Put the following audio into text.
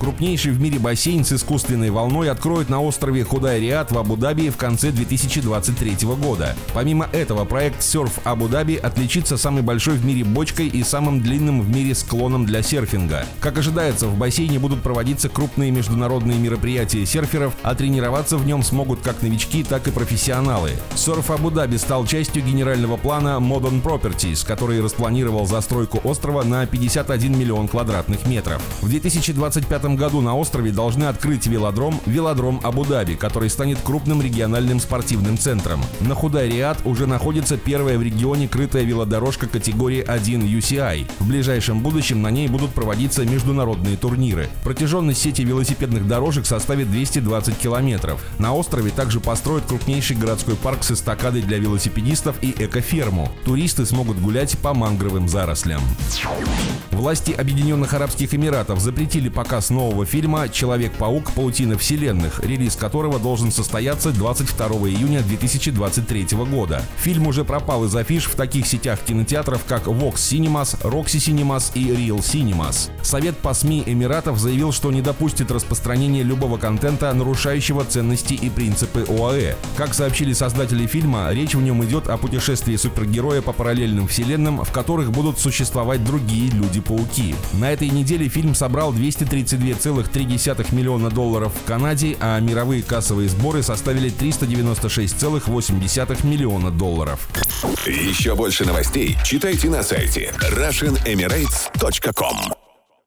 Крупнейший в мире бассейн с искусственной волной откроют на острове Худай-Риад в Абу-Даби в конце 2023 года. Помимо этого, проект Surf Абу-Даби отличится самой большой в мире бочкой и самым длинным в мире склоном для серфинга. Как ожидается, в бассейне будут проводиться крупные международные мероприятия серферов, а тренироваться в нем смогут как новички, так и профессионалы. Surf Абу-Даби стал частью генерального плана Modern Properties, который распланировал застройку острова на 51 миллион квадратных метров. В 2025 году на острове должны открыть велодром «Велодром Абу-Даби», который станет крупным региональным спортивным центром. На Худай-Риад уже находится первая в регионе крытая велодорожка категории 1 UCI. В ближайшем будущем на ней будут проводиться международные турниры. Протяженность сети велосипедных дорожек составит 220 километров. На острове также построят крупнейший городской парк с эстакадой для велосипедистов и экоферму. Туристы смогут гулять по мангровым зарослям. Власти Объединенных Арабских Эмиратов запретили показ нового фильма «Человек-паук. Паутина вселенных», релиз которого должен состояться 22 июня 2023 года. Фильм уже пропал из афиш в таких сетях кинотеатров, как Vox Cinemas, Roxy Cinemas и Real Cinemas. Совет по СМИ Эмиратов заявил, что не допустит распространения любого контента, нарушающего ценности и принципы ОАЭ. Как сообщили создатели фильма, речь в нем идет о путешествии супергероя по параллельным вселенным, в которых будут существовать другие люди-пауки. На этой неделе фильм собрал 232,3 миллиона долларов в Канаде, а мировые кассовые сборы составили 396,8 миллиона долларов. Еще больше новостей читайте на сайте RussianEmirates.com